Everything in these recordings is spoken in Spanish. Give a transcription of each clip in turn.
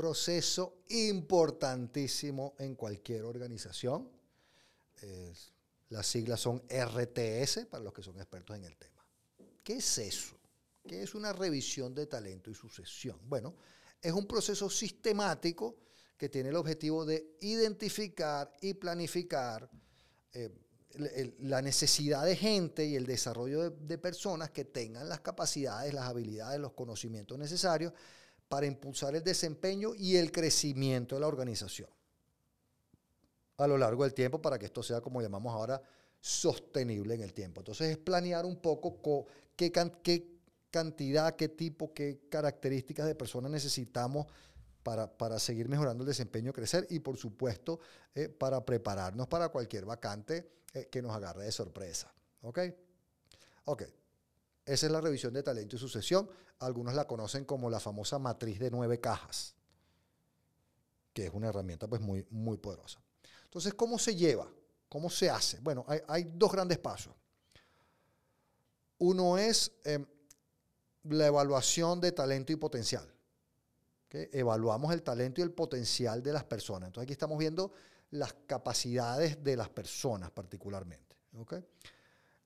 proceso importantísimo en cualquier organización. las siglas son RTS para los que son expertos en el tema. ¿Qué es eso? ¿Qué es una revisión de talento y sucesión? Bueno, es un proceso sistemático que tiene el objetivo de identificar y planificar eh, la necesidad de gente y el desarrollo de personas que tengan las capacidades, las habilidades, los conocimientos necesarios para impulsar el desempeño y el crecimiento de la organización a lo largo del tiempo para que esto sea, como llamamos ahora, sostenible en el tiempo. Entonces es planear un poco qué, cantidad, qué tipo, qué características de personas necesitamos para, seguir mejorando el desempeño, crecer y por supuesto eh, para prepararnos para cualquier vacante eh, que nos agarre de sorpresa. ¿Ok? Ok. Esa es la revisión de talento y sucesión. Algunos la conocen como la famosa matriz de nueve cajas, que es una herramienta pues muy, muy poderosa. Entonces, ¿cómo se lleva? ¿Cómo se hace? Bueno, hay, dos grandes pasos. Uno es em, la evaluación de talento y potencial. Evaluamos el talento y el potencial de las personas. Entonces aquí estamos viendo las capacidades de las personas particularmente. ¿okay?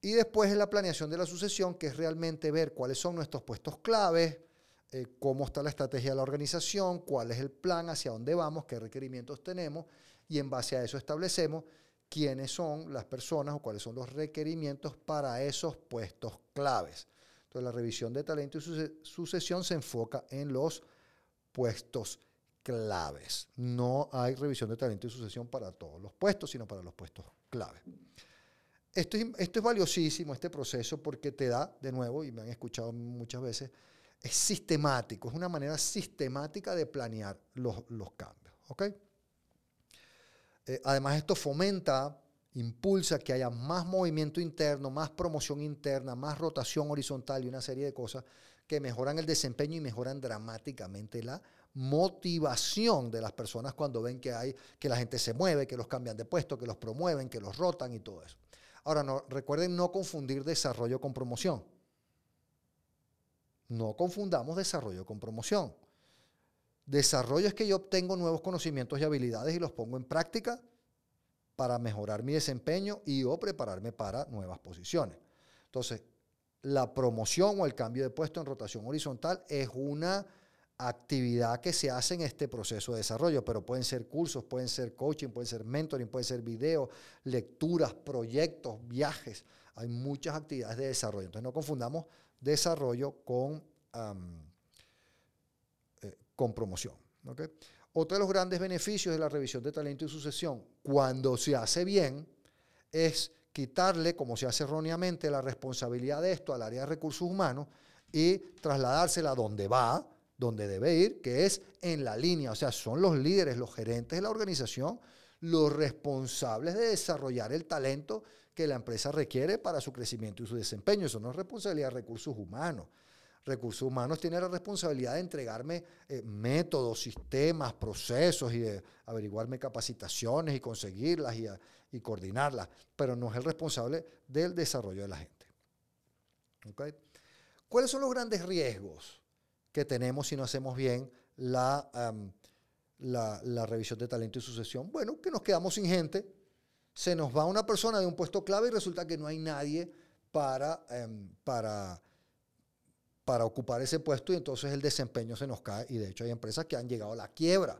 Y después es la planeación de la sucesión, que es realmente ver cuáles son nuestros puestos claves, eh, cómo está la estrategia de la organización, cuál es el plan, hacia dónde vamos, qué requerimientos tenemos, y en base a eso establecemos quiénes son las personas o cuáles son los requerimientos para esos puestos claves. Entonces la revisión de talento y sucesión se enfoca en los puestos claves. No hay revisión de talento y sucesión para todos los puestos, sino para los puestos claves. Esto, es valiosísimo, este proceso, porque te da, de nuevo, y me han escuchado muchas veces, es sistemático, es una manera sistemática de planear los, cambios. Eh, además, esto fomenta, impulsa que haya más movimiento interno, más promoción interna, más rotación horizontal y una serie de cosas que mejoran el desempeño y mejoran dramáticamente la motivación de las personas cuando ven que hay que la gente se mueve, que los cambian de puesto, que los promueven, que los rotan y todo eso. Ahora, no, recuerden no confundir desarrollo con promoción. No confundamos desarrollo con promoción. Desarrollo es que yo obtengo nuevos conocimientos y habilidades y los pongo en práctica para mejorar mi desempeño y o prepararme para nuevas posiciones. Entonces, la promoción o el cambio de puesto en rotación horizontal es una actividad que se hace en este proceso de desarrollo, pero pueden ser cursos, pueden ser coaching, pueden ser mentoring, pueden ser videos, lecturas, proyectos, viajes. Hay muchas actividades de desarrollo. Entonces no confundamos desarrollo con, eh, con promoción. Otro de los grandes beneficios de la revisión de talento y sucesión, cuando se hace bien, es quitarle, como se hace erróneamente, la responsabilidad de esto al área de recursos humanos y trasladársela donde va, donde debe ir, que es en la línea. O sea, son los líderes, los gerentes de la organización, los responsables de desarrollar el talento que la empresa requiere para su crecimiento y su desempeño. Eso no es responsabilidad de recursos humanos. Recursos humanos tiene la responsabilidad de entregarme eh, métodos, sistemas, procesos y de averiguarme capacitaciones y conseguirlas y, y, coordinarlas, pero no es el responsable del desarrollo de la gente. ¿Cuáles son los grandes riesgos? Que tenemos si no hacemos bien la, la, revisión de talento y sucesión. Bueno, que nos quedamos sin gente, se nos va una persona de un puesto clave y resulta que no hay nadie para, em, para, para ocupar ese puesto y entonces el desempeño se nos cae y de hecho hay empresas que han llegado a la quiebra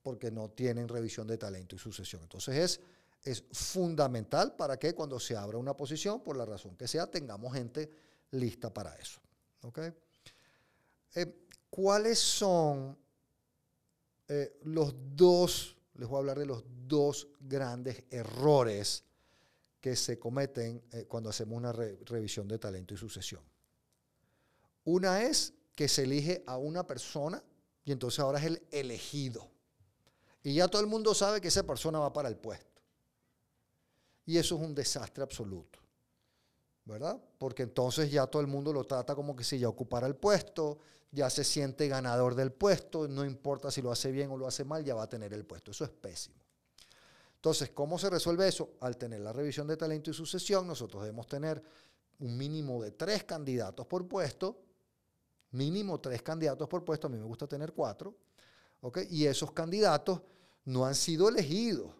porque no tienen revisión de talento y sucesión. Entonces es, es fundamental para que cuando se abra una posición, por la razón que sea, tengamos gente lista para eso. ¿okay? Eh, ¿Cuáles son eh, los dos, les voy a hablar de los dos grandes errores que se cometen eh, cuando hacemos una revisión de talento y sucesión? Una es que se elige a una persona Y entonces ahora es el elegido. Y ya todo el mundo sabe que esa persona va para el puesto. Y eso es un desastre absoluto. ¿Verdad? Porque entonces ya todo el mundo lo trata como que si ya ocupara el puesto, ya se siente ganador del puesto, no importa si lo hace bien o lo hace mal, ya va a tener el puesto. Eso es pésimo. Entonces, ¿cómo se resuelve eso? Al tener la revisión de talento y sucesión, nosotros debemos tener un mínimo de tres candidatos por puesto, mínimo tres candidatos por puesto, a mí me gusta tener cuatro, ¿ok? Y esos candidatos no han sido elegidos.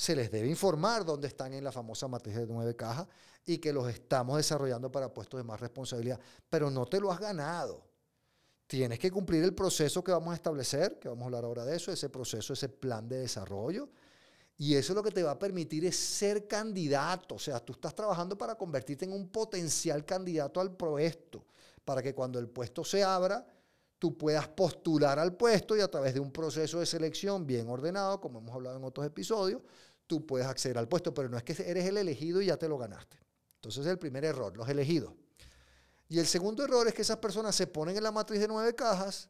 Se les debe informar dónde están en la famosa matriz de nueve cajas y que los estamos desarrollando para puestos de más responsabilidad, pero no te lo has ganado. Tienes que cumplir el proceso que vamos a establecer, que vamos a hablar ahora de eso, ese proceso, ese plan de desarrollo. Y eso lo que te va a permitir es ser candidato. O sea, tú estás trabajando para convertirte en un potencial candidato al puesto, para que cuando el puesto se abra, tú puedas postular al puesto y a través de un proceso de selección bien ordenado, como hemos hablado en otros episodios, tú puedes acceder al puesto, pero no es que eres el elegido y ya te lo ganaste. Entonces es el primer error, los elegidos. Y el segundo error es que esas personas se ponen en la matriz de nueve cajas,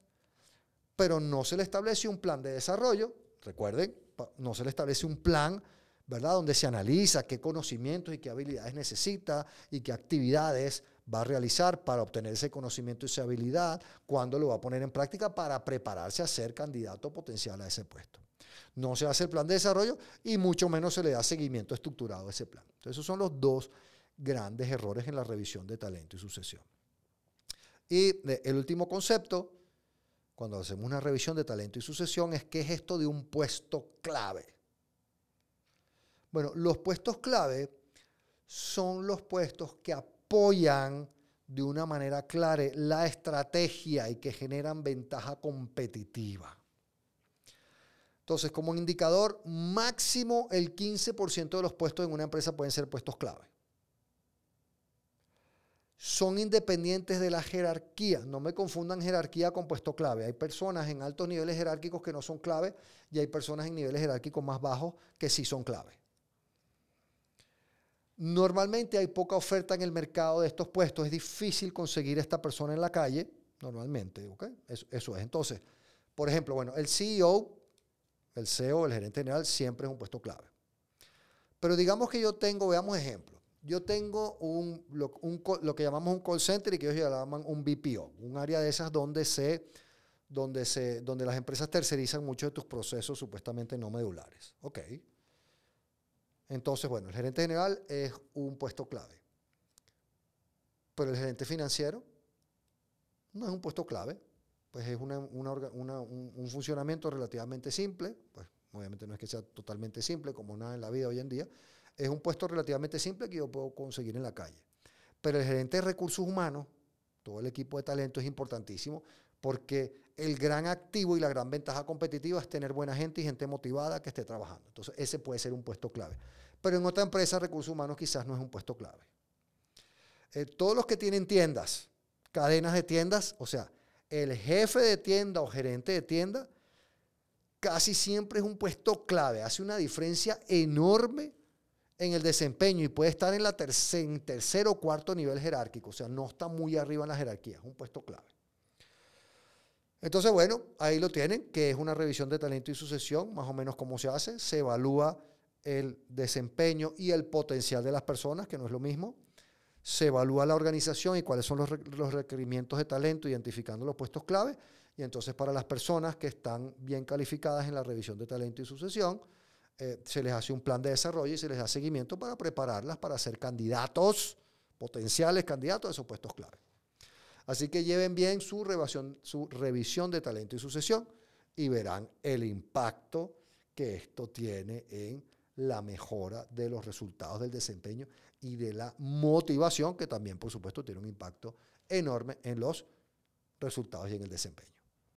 pero no se le establece un plan de desarrollo. Recuerden, no se le establece un plan, ¿verdad? Donde se analiza qué conocimientos y qué habilidades necesita y qué actividades va a realizar para obtener ese conocimiento y esa habilidad, cuándo lo va a poner en práctica para prepararse a ser candidato potencial a ese puesto. No se hace el plan de desarrollo y mucho menos se le da seguimiento estructurado a ese plan. Entonces, esos son los dos grandes errores en la revisión de talento y sucesión. Y el último concepto, cuando hacemos una revisión de talento y sucesión, es qué es esto de un puesto clave. Bueno, los puestos clave son los puestos que apoyan de una manera clara la estrategia y que generan ventaja competitiva. Entonces, como indicador, máximo el 15% de los puestos en una empresa pueden ser puestos clave son independientes de la jerarquía. No me confundan jerarquía con puesto clave. Hay personas en altos niveles jerárquicos que no son clave y hay personas en niveles jerárquicos más bajos que sí son clave. Normalmente hay poca oferta en el mercado de estos puestos. Es difícil conseguir a esta persona en la calle, normalmente. Eso, eso es. Entonces, por ejemplo, bueno, el CEO, el CEO, el gerente general, siempre es un puesto clave. Pero digamos que yo tengo, veamos ejemplos yo tengo un, lo, que llamamos un call center y que ellos llaman un BPO, un área de esas donde, se, donde, se, donde las empresas tercerizan muchos de tus procesos supuestamente no medulares. Ok. Entonces, bueno, el gerente general es un puesto clave. Pero el gerente financiero no es un puesto clave. Pues es un, un funcionamiento relativamente simple. Pues obviamente no es que sea totalmente simple como nada en la vida hoy en día es un puesto relativamente simple que yo puedo conseguir en la calle. Pero el gerente de recursos humanos, todo el equipo de talento es importantísimo porque el gran activo y la gran ventaja competitiva es tener buena gente y gente motivada que esté trabajando. Entonces, ese puede ser un puesto clave. Pero en otra empresa, recursos humanos quizás no es un puesto clave. Eh, todos los que tienen tiendas, cadenas de tiendas, o sea, el jefe de tienda o gerente de tienda, casi siempre es un puesto clave. Hace una diferencia enorme en el desempeño y puede estar en la tercer, o cuarto nivel jerárquico, o sea, no está muy arriba en la jerarquía, es un puesto clave. Entonces, bueno, ahí lo tienen, que es una revisión de talento y sucesión, más o menos cómo se hace, se evalúa el desempeño y el potencial de las personas, que no es lo mismo, se evalúa la organización y cuáles son los, requerimientos de talento, identificando los puestos clave, y entonces para las personas que están bien calificadas en la revisión de talento y sucesión, eh, se les hace un plan de desarrollo y se les da seguimiento para prepararlas para ser candidatos, potenciales candidatos a esos puestos clave. Así que lleven bien su su revisión de talento y sucesión y verán el impacto que esto tiene en la mejora de los resultados del desempeño y de la motivación, que también, por supuesto, tiene un impacto enorme en los resultados y en el desempeño.